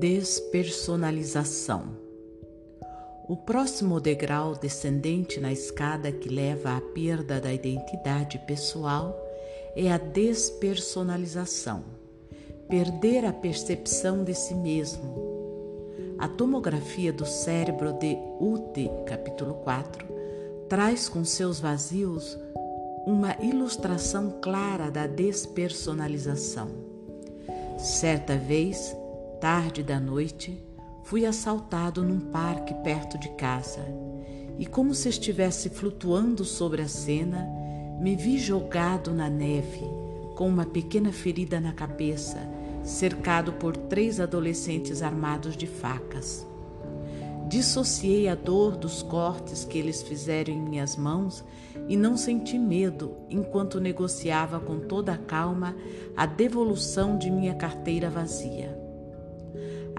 Despersonalização. O próximo degrau descendente na escada que leva à perda da identidade pessoal é a despersonalização. Perder a percepção de si mesmo. A tomografia do cérebro de Ute, capítulo 4, traz com seus vazios uma ilustração clara da despersonalização. Certa vez, tarde da noite, fui assaltado num parque perto de casa e, como se estivesse flutuando sobre a cena, me vi jogado na neve, com uma pequena ferida na cabeça, cercado por três adolescentes armados de facas. Dissociei a dor dos cortes que eles fizeram em minhas mãos e não senti medo enquanto negociava com toda a calma a devolução de minha carteira vazia.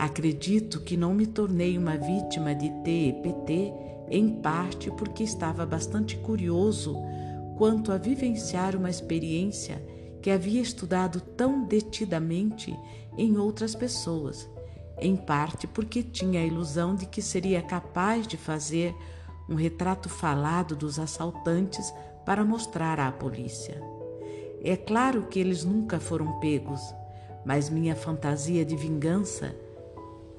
Acredito que não me tornei uma vítima de TEPT em parte porque estava bastante curioso quanto a vivenciar uma experiência que havia estudado tão detidamente em outras pessoas em parte porque tinha a ilusão de que seria capaz de fazer um retrato falado dos assaltantes para mostrar à polícia. É claro que eles nunca foram pegos, mas minha fantasia de vingança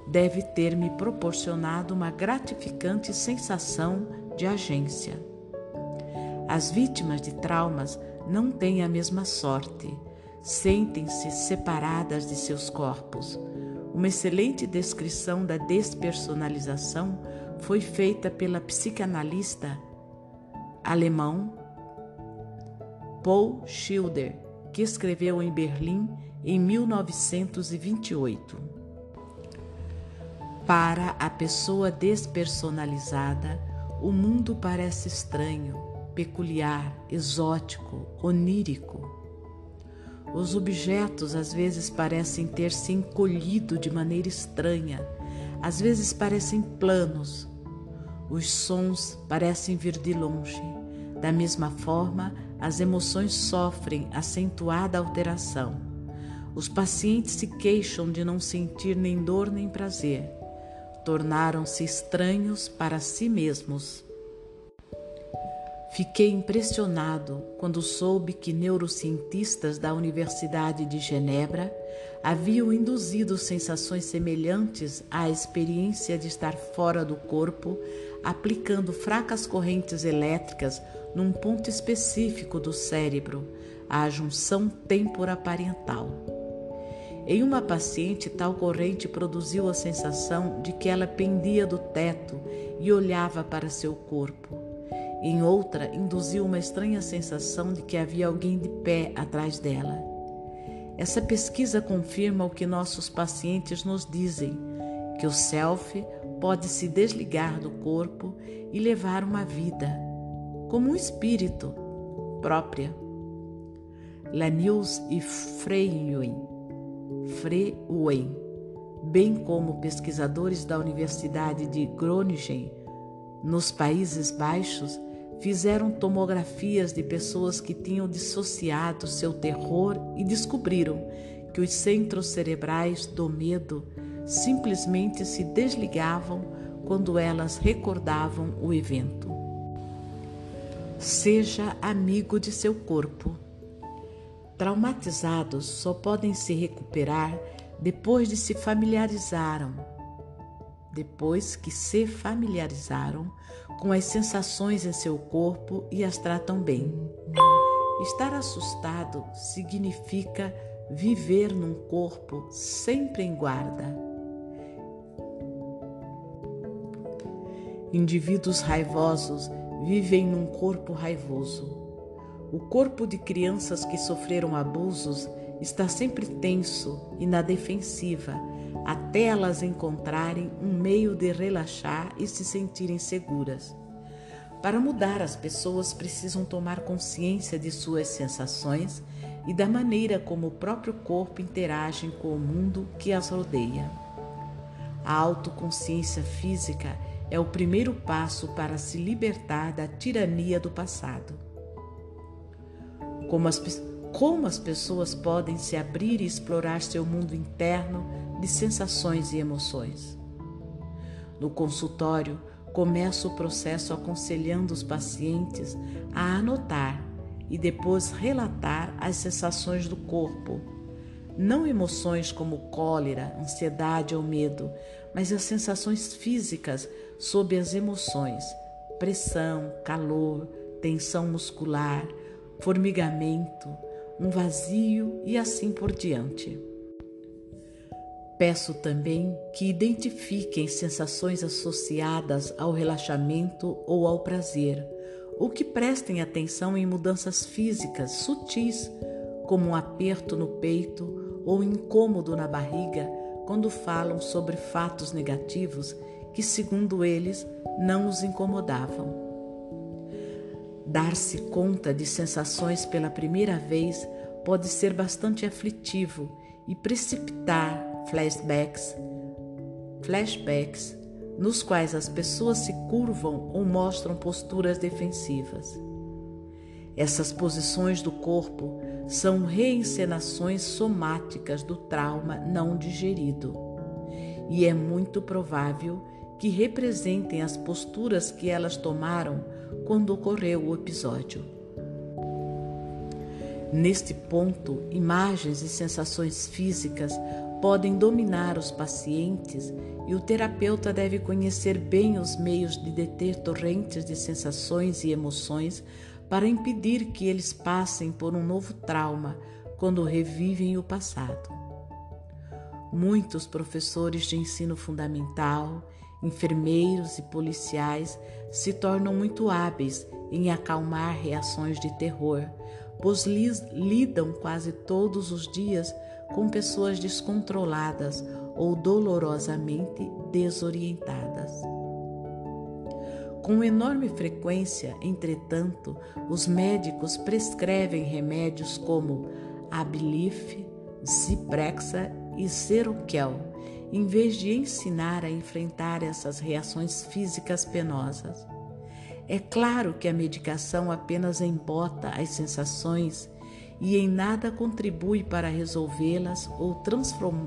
deve ter me proporcionado uma gratificante sensação de agência. As vítimas de traumas não têm a mesma sorte, sentem-se separadas de seus corpos uma excelente descrição da despersonalização foi feita pela psicanalista alemão Paul Schilder, que escreveu em Berlim em 1928. Para a pessoa despersonalizada, o mundo parece estranho, peculiar, exótico, onírico. Os objetos às vezes parecem ter se encolhido de maneira estranha, às vezes parecem planos. Os sons parecem vir de longe. Da mesma forma, as emoções sofrem acentuada alteração. Os pacientes se queixam de não sentir nem dor nem prazer. Tornaram-se estranhos para si mesmos. Fiquei impressionado quando soube que neurocientistas da Universidade de Genebra haviam induzido sensações semelhantes à experiência de estar fora do corpo, aplicando fracas correntes elétricas num ponto específico do cérebro, a junção temporoparental. Em uma paciente, tal corrente produziu a sensação de que ela pendia do teto e olhava para seu corpo. Em outra, induziu uma estranha sensação de que havia alguém de pé atrás dela. Essa pesquisa confirma o que nossos pacientes nos dizem, que o self pode se desligar do corpo e levar uma vida, como um espírito, própria. Lanius e Freuen, Freuen, bem como pesquisadores da Universidade de Groningen, nos Países Baixos, fizeram tomografias de pessoas que tinham dissociado seu terror e descobriram que os centros cerebrais do medo simplesmente se desligavam quando elas recordavam o evento. Seja amigo de seu corpo. Traumatizados só podem se recuperar depois de se familiarizaram depois que se familiarizaram com as sensações em seu corpo e as tratam bem. Estar assustado significa viver num corpo sempre em guarda. Indivíduos raivosos vivem num corpo raivoso. O corpo de crianças que sofreram abusos está sempre tenso e na defensiva até elas encontrarem um meio de relaxar e se sentirem seguras. Para mudar, as pessoas precisam tomar consciência de suas sensações e da maneira como o próprio corpo interage com o mundo que as rodeia. A autoconsciência física é o primeiro passo para se libertar da tirania do passado. Como as, como as pessoas podem se abrir e explorar seu mundo interno de sensações e emoções. No consultório, começo o processo aconselhando os pacientes a anotar e depois relatar as sensações do corpo. Não emoções como cólera, ansiedade ou medo, mas as sensações físicas sob as emoções: pressão, calor, tensão muscular, formigamento, um vazio e assim por diante. Peço também que identifiquem sensações associadas ao relaxamento ou ao prazer, ou que prestem atenção em mudanças físicas sutis, como um aperto no peito ou incômodo na barriga, quando falam sobre fatos negativos que, segundo eles, não os incomodavam. Dar-se conta de sensações pela primeira vez pode ser bastante aflitivo e precipitar flashbacks, flashbacks nos quais as pessoas se curvam ou mostram posturas defensivas. Essas posições do corpo são reencenações somáticas do trauma não digerido, e é muito provável que representem as posturas que elas tomaram quando ocorreu o episódio. Neste ponto, imagens e sensações físicas podem dominar os pacientes e o terapeuta deve conhecer bem os meios de deter torrentes de sensações e emoções para impedir que eles passem por um novo trauma quando revivem o passado. Muitos professores de ensino fundamental, enfermeiros e policiais se tornam muito hábeis em acalmar reações de terror, pois lidam quase todos os dias com pessoas descontroladas ou dolorosamente desorientadas. Com enorme frequência, entretanto, os médicos prescrevem remédios como Abilif, Ziprexa e Seroquel, em vez de ensinar a enfrentar essas reações físicas penosas. É claro que a medicação apenas embota as sensações e em nada contribui para resolvê-las ou, transform...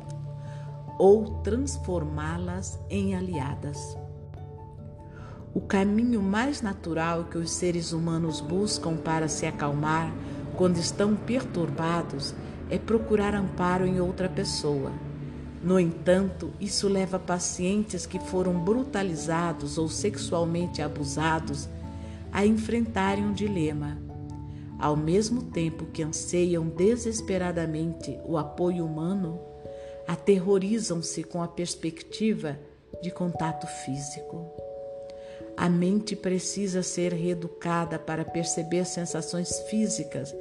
ou transformá-las em aliadas. O caminho mais natural que os seres humanos buscam para se acalmar quando estão perturbados é procurar amparo em outra pessoa. No entanto, isso leva pacientes que foram brutalizados ou sexualmente abusados a enfrentarem um dilema ao mesmo tempo que anseiam desesperadamente o apoio humano, aterrorizam-se com a perspectiva de contato físico. A mente precisa ser reeducada para perceber sensações físicas,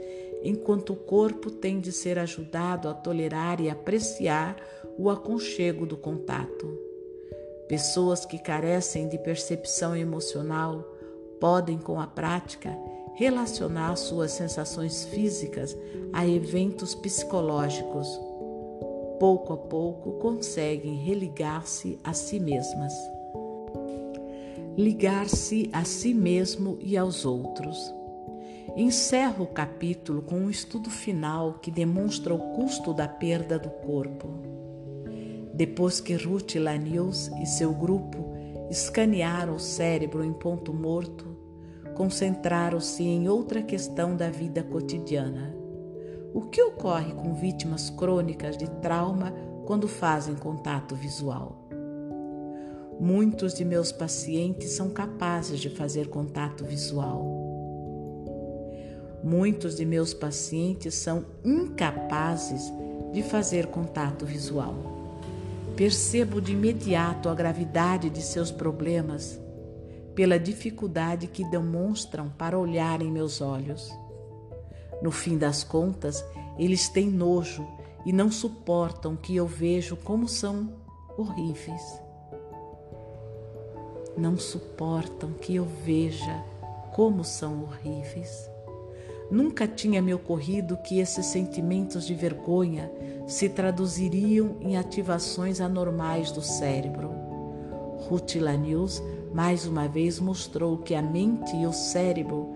enquanto o corpo tem de ser ajudado a tolerar e apreciar o aconchego do contato. Pessoas que carecem de percepção emocional podem, com a prática, relacionar suas sensações físicas a eventos psicológicos. Pouco a pouco conseguem religar-se a si mesmas. Ligar-se a si mesmo e aos outros. Encerro o capítulo com um estudo final que demonstra o custo da perda do corpo. Depois que Ruth Lanius e seu grupo escanearam o cérebro em ponto morto, concentraram-se em outra questão da vida cotidiana. O que ocorre com vítimas crônicas de trauma quando fazem contato visual? Muitos de meus pacientes são capazes de fazer contato visual. Muitos de meus pacientes são incapazes de fazer contato visual. Percebo de imediato a gravidade de seus problemas pela dificuldade que demonstram para olhar em meus olhos. No fim das contas, eles têm nojo e não suportam que eu vejo como são horríveis. Não suportam que eu veja como são horríveis. Nunca tinha me ocorrido que esses sentimentos de vergonha se traduziriam em ativações anormais do cérebro. Ruth Lanius mais uma vez mostrou que a mente e o cérebro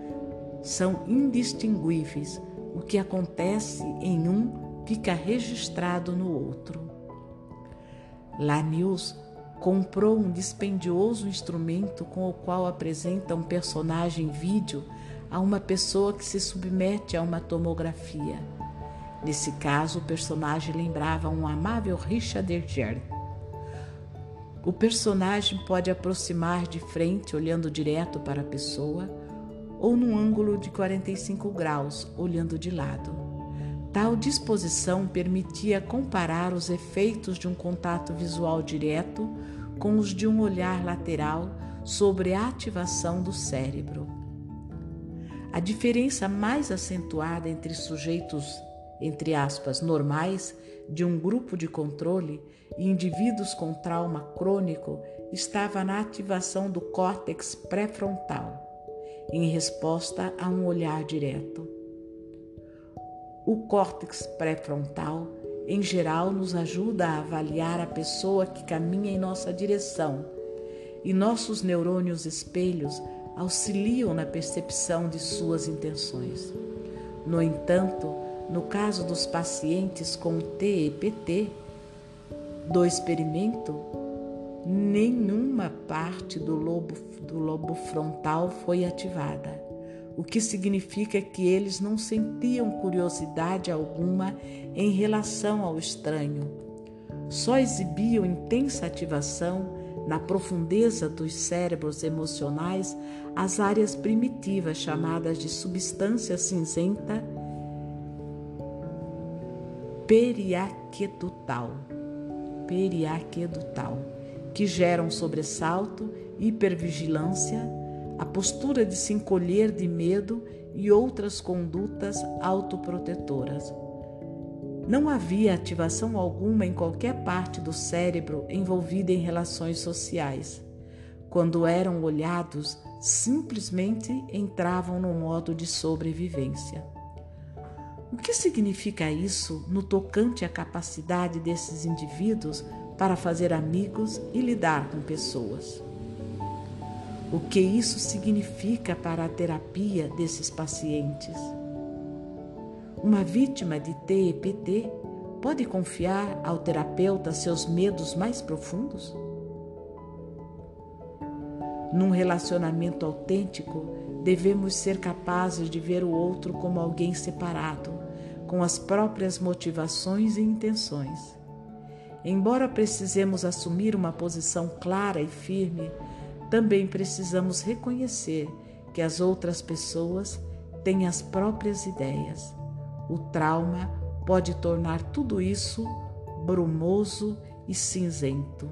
são indistinguíveis. O que acontece em um fica registrado no outro. Lanius comprou um dispendioso instrumento com o qual apresenta um personagem vídeo a uma pessoa que se submete a uma tomografia. Nesse caso, o personagem lembrava um amável Richard Gere. O personagem pode aproximar de frente, olhando direto para a pessoa, ou num ângulo de 45 graus, olhando de lado. Tal disposição permitia comparar os efeitos de um contato visual direto com os de um olhar lateral sobre a ativação do cérebro. A diferença mais acentuada entre sujeitos, entre aspas, normais de um grupo de controle e indivíduos com trauma crônico estava na ativação do córtex pré-frontal, em resposta a um olhar direto. O córtex pré-frontal, em geral, nos ajuda a avaliar a pessoa que caminha em nossa direção, e nossos neurônios espelhos auxiliam na percepção de suas intenções. No entanto, no caso dos pacientes com TEPT do experimento, nenhuma parte do lobo, do lobo frontal foi ativada, o que significa que eles não sentiam curiosidade alguma em relação ao estranho. Só exibiam intensa ativação na profundeza dos cérebros emocionais as áreas primitivas chamadas de substância cinzenta periaquedutal, periaquedutal, que geram sobressalto, hipervigilância, a postura de se encolher de medo e outras condutas autoprotetoras. Não havia ativação alguma em qualquer parte do cérebro envolvida em relações sociais. Quando eram olhados, simplesmente entravam no modo de sobrevivência. O que significa isso no tocante à capacidade desses indivíduos para fazer amigos e lidar com pessoas? O que isso significa para a terapia desses pacientes? Uma vítima de TEPT pode confiar ao terapeuta seus medos mais profundos? Num relacionamento autêntico, devemos ser capazes de ver o outro como alguém separado, com as próprias motivações e intenções. Embora precisemos assumir uma posição clara e firme, também precisamos reconhecer que as outras pessoas têm as próprias ideias o trauma pode tornar tudo isso brumoso e cinzento.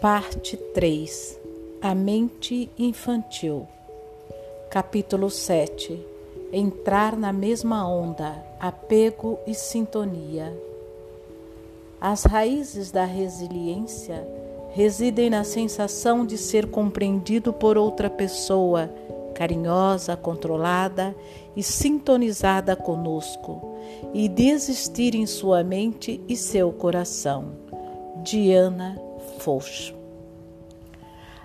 Parte 3 A mente infantil Capítulo 7 Entrar na mesma onda, apego e sintonia. As raízes da resiliência residem na sensação de ser compreendido por outra pessoa, carinhosa, controlada e sintonizada conosco, e de existir em sua mente e seu coração. Diana Foch.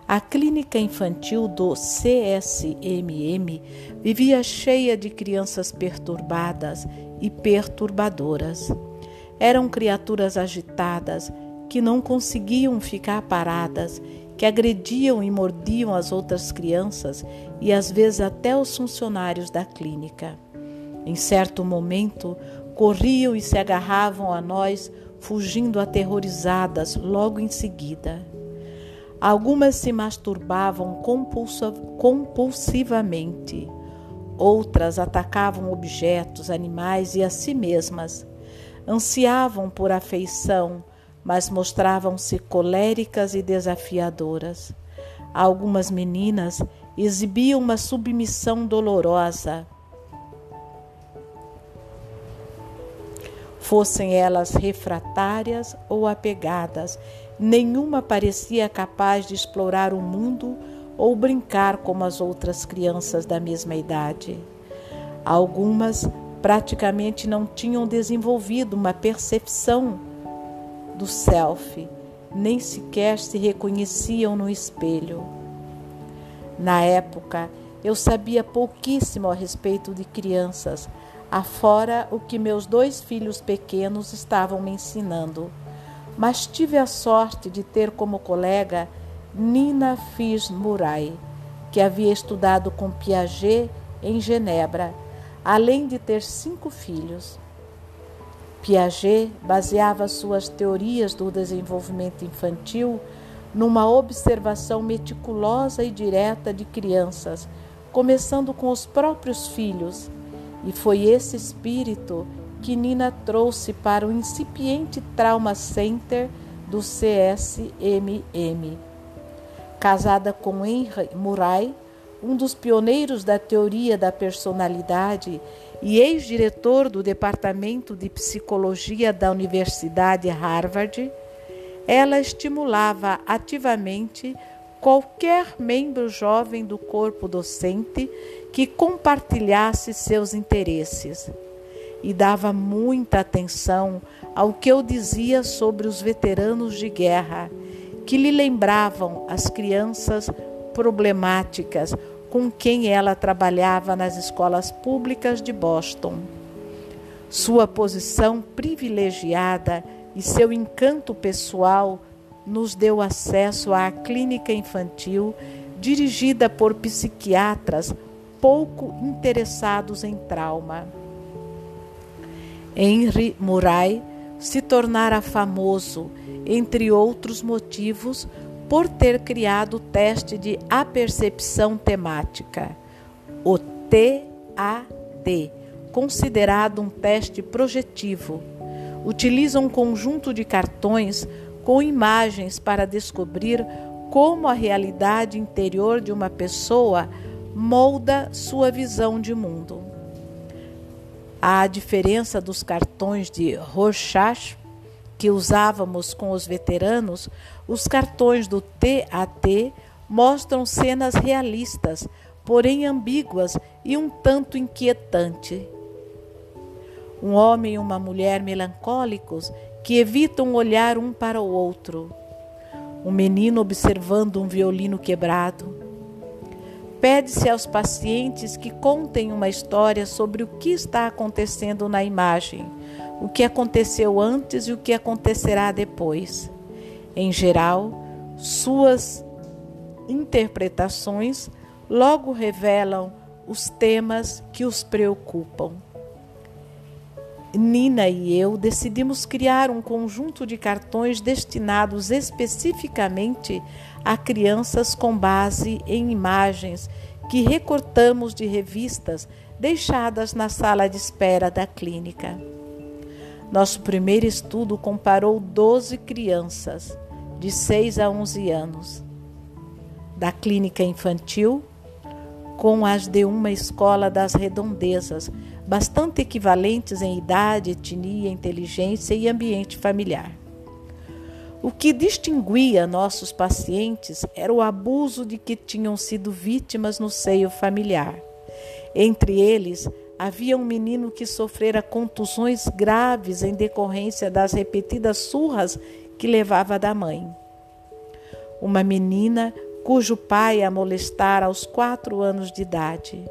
A clínica infantil do CSMM vivia cheia de crianças perturbadas e perturbadoras. Eram criaturas agitadas que não conseguiam ficar paradas, que agrediam e mordiam as outras crianças e às vezes até os funcionários da clínica. Em certo momento, corriam e se agarravam a nós, fugindo aterrorizadas logo em seguida. Algumas se masturbavam compulsivamente, outras atacavam objetos, animais e a si mesmas ansiavam por afeição, mas mostravam-se coléricas e desafiadoras. Algumas meninas exibiam uma submissão dolorosa. Fossem elas refratárias ou apegadas, nenhuma parecia capaz de explorar o mundo ou brincar como as outras crianças da mesma idade. Algumas praticamente não tinham desenvolvido uma percepção do self, nem sequer se reconheciam no espelho. Na época, eu sabia pouquíssimo a respeito de crianças, afora o que meus dois filhos pequenos estavam me ensinando. Mas tive a sorte de ter como colega Nina Fis Murai, que havia estudado com Piaget em Genebra, além de ter cinco filhos. Piaget baseava suas teorias do desenvolvimento infantil numa observação meticulosa e direta de crianças, começando com os próprios filhos. E foi esse espírito que Nina trouxe para o incipiente Trauma Center do CSMM. Casada com Henry Murray, um dos pioneiros da teoria da personalidade e ex-diretor do Departamento de Psicologia da Universidade Harvard, ela estimulava ativamente qualquer membro jovem do corpo docente que compartilhasse seus interesses e dava muita atenção ao que eu dizia sobre os veteranos de guerra, que lhe lembravam as crianças problemáticas com quem ela trabalhava nas escolas públicas de Boston. Sua posição privilegiada e seu encanto pessoal nos deu acesso à clínica infantil dirigida por psiquiatras pouco interessados em trauma. Henry Murray se tornara famoso, entre outros motivos, por ter criado o teste de apercepção temática, o TAD, considerado um teste projetivo. Utiliza um conjunto de cartões com imagens para descobrir como a realidade interior de uma pessoa molda sua visão de mundo. A diferença dos cartões de Rorschach que usávamos com os veteranos, os cartões do TAT mostram cenas realistas, porém ambíguas e um tanto inquietantes. Um homem e uma mulher melancólicos que evitam olhar um para o outro. Um menino observando um violino quebrado. Pede-se aos pacientes que contem uma história sobre o que está acontecendo na imagem o que aconteceu antes e o que acontecerá depois. Em geral, suas interpretações logo revelam os temas que os preocupam. Nina e eu decidimos criar um conjunto de cartões destinados especificamente a crianças com base em imagens que recortamos de revistas deixadas na sala de espera da clínica. Nosso primeiro estudo comparou 12 crianças de 6 a 11 anos da clínica infantil com as de uma escola das redondezas, bastante equivalentes em idade, etnia, inteligência e ambiente familiar. O que distinguia nossos pacientes era o abuso de que tinham sido vítimas no seio familiar. Entre eles, Havia um menino que sofrera contusões graves em decorrência das repetidas surras que levava da mãe. Uma menina cujo pai a molestara aos quatro anos de idade.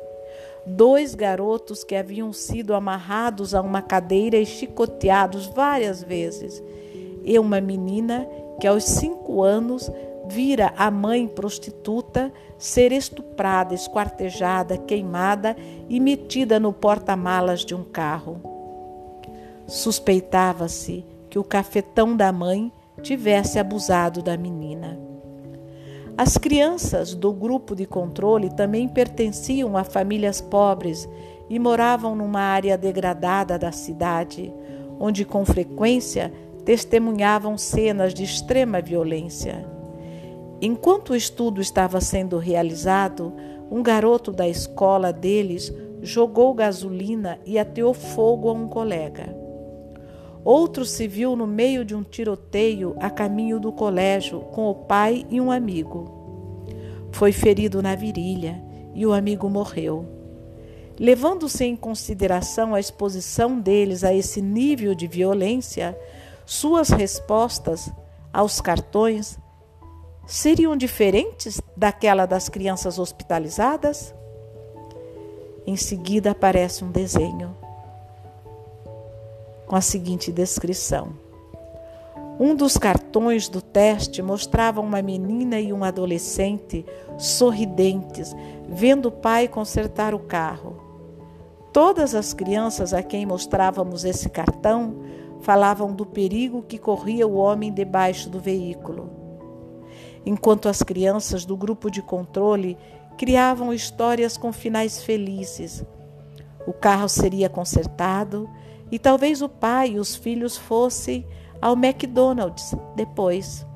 Dois garotos que haviam sido amarrados a uma cadeira e chicoteados várias vezes. E uma menina que aos cinco anos vira a mãe prostituta ser estuprada, esquartejada, queimada e metida no porta-malas de um carro. Suspeitava-se que o cafetão da mãe tivesse abusado da menina. As crianças do grupo de controle também pertenciam a famílias pobres e moravam numa área degradada da cidade, onde com frequência testemunhavam cenas de extrema violência. Enquanto o estudo estava sendo realizado, um garoto da escola deles jogou gasolina e ateou fogo a um colega. Outro se viu no meio de um tiroteio a caminho do colégio com o pai e um amigo. Foi ferido na virilha e o amigo morreu. Levando-se em consideração a exposição deles a esse nível de violência, suas respostas aos cartões seriam diferentes daquela das crianças hospitalizadas? Em seguida aparece um desenho com a seguinte descrição. Um dos cartões do teste mostrava uma menina e um adolescente sorridentes, vendo o pai consertar o carro. Todas as crianças a quem mostrávamos esse cartão falavam do perigo que corria o homem debaixo do veículo. Enquanto as crianças do grupo de controle criavam histórias com finais felizes. O carro seria consertado e talvez o pai e os filhos fossem ao McDonald's depois.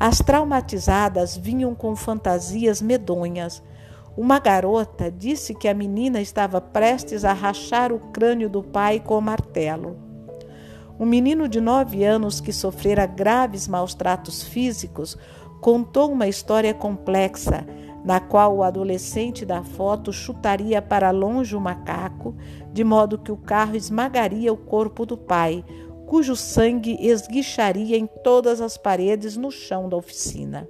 As traumatizadas vinham com fantasias medonhas. Uma garota disse que a menina estava prestes a rachar o crânio do pai com o martelo. Um menino de nove anos que sofrera graves maus tratos físicos contou uma história complexa na qual o adolescente da foto chutaria para longe o macaco, de modo que o carro esmagaria o corpo do pai, cujo sangue esguicharia em todas as paredes no chão da oficina.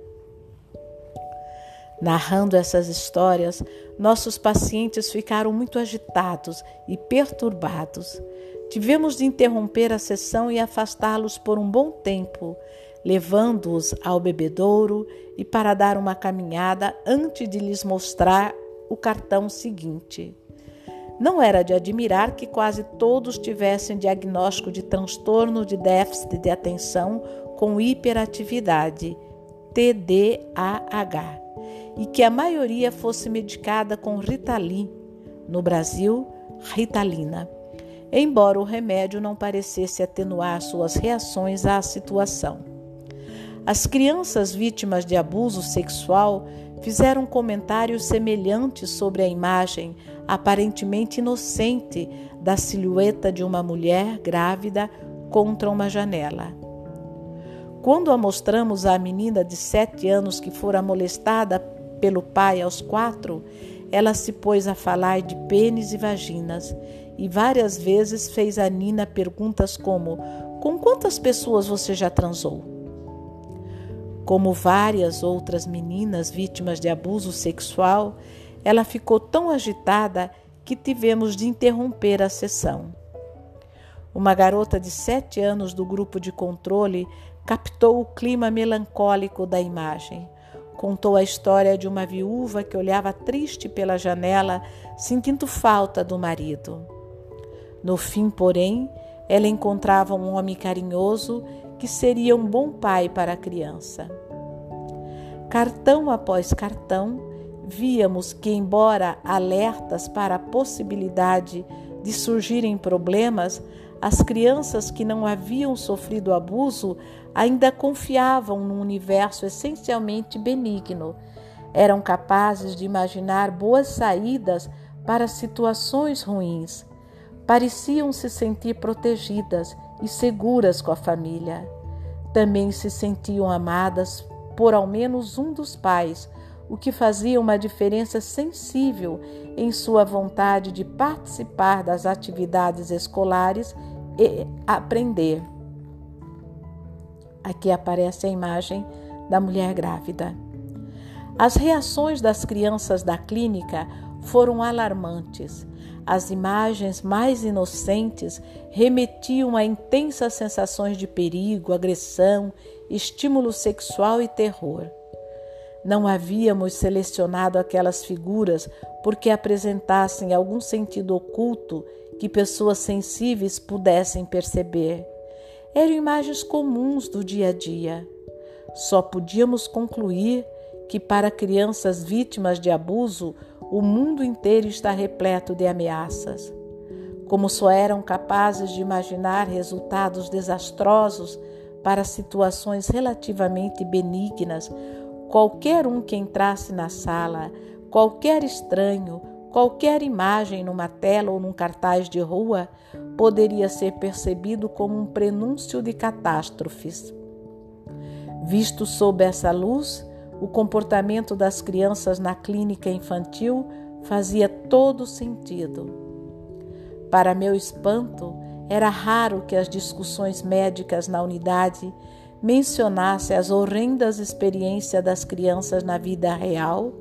Narrando essas histórias, nossos pacientes ficaram muito agitados e perturbados. Tivemos de interromper a sessão e afastá-los por um bom tempo, levando-os ao bebedouro e para dar uma caminhada antes de lhes mostrar o cartão seguinte. Não era de admirar que quase todos tivessem diagnóstico de transtorno de déficit de atenção com hiperatividade, TDAH, e que a maioria fosse medicada com Ritalin, no Brasil, Ritalina, embora o remédio não parecesse atenuar suas reações à situação. As crianças vítimas de abuso sexual fizeram comentários semelhantes sobre a imagem aparentemente inocente da silhueta de uma mulher grávida contra uma janela. Quando a mostramos à menina de sete anos que fora molestada pelo pai aos quatro, ela se pôs a falar de pênis e vaginas e várias vezes fez a Nina perguntas como: Com quantas pessoas você já transou? Como várias outras meninas vítimas de abuso sexual, ela ficou tão agitada que tivemos de interromper a sessão. Uma garota de sete anos do grupo de controle captou o clima melancólico da imagem. Contou a história de uma viúva que olhava triste pela janela, sentindo falta do marido. No fim, porém, ela encontrava um homem carinhoso que seria um bom pai para a criança. Cartão após cartão, víamos que, embora alertas para a possibilidade de surgirem problemas, as crianças que não haviam sofrido abuso ainda confiavam num universo essencialmente benigno. Eram capazes de imaginar boas saídas para situações ruins. Pareciam se sentir protegidas e seguras com a família. Também se sentiam amadas por ao menos um dos pais, o que fazia uma diferença sensível em sua vontade de participar das atividades escolares e aprender. Aqui aparece a imagem da mulher grávida. As reações das crianças da clínica foram alarmantes. As imagens mais inocentes remetiam a intensas sensações de perigo, agressão, estímulo sexual e terror. Não havíamos selecionado aquelas figuras porque apresentassem algum sentido oculto que pessoas sensíveis pudessem perceber. Eram imagens comuns do dia a dia. Só podíamos concluir que para crianças vítimas de abuso, o mundo inteiro está repleto de ameaças. Como só eram capazes de imaginar resultados desastrosos para situações relativamente benignas, qualquer um que entrasse na sala, qualquer estranho, qualquer imagem numa tela ou num cartaz de rua poderia ser percebido como um prenúncio de catástrofes. Visto sob essa luz, o comportamento das crianças na clínica infantil fazia todo sentido. Para meu espanto, era raro que as discussões médicas na unidade mencionasse as horrendas experiências das crianças na vida real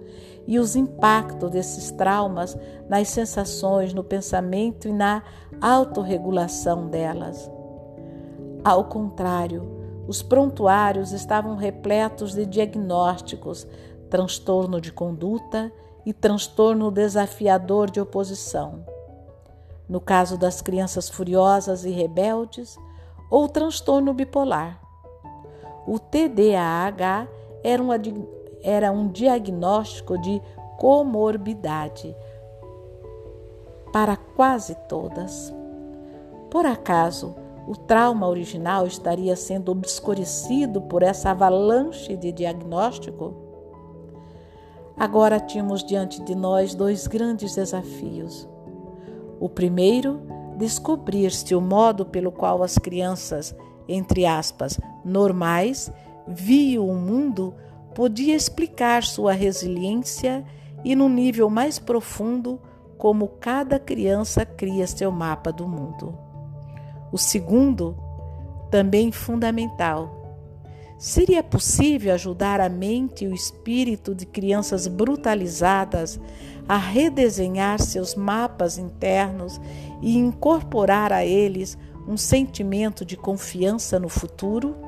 e os impactos desses traumas nas sensações, no pensamento e na autorregulação delas. Ao contrário, os prontuários estavam repletos de diagnósticos, transtorno de conduta e transtorno desafiador de oposição. No caso das crianças furiosas e rebeldes, ou transtorno bipolar. O TDAH era era um diagnóstico de comorbidade para quase todas. Por acaso, o trauma original estaria sendo obscurecido por essa avalanche de diagnóstico? Agora tínhamos diante de nós dois grandes desafios. O primeiro, descobrir se o modo pelo qual as crianças, entre aspas, normais, viam o mundo podia explicar sua resiliência e, no nível mais profundo, como cada criança cria seu mapa do mundo. O segundo, também fundamental, seria possível ajudar a mente e o espírito de crianças brutalizadas a redesenhar seus mapas internos e incorporar a eles um sentimento de confiança no futuro?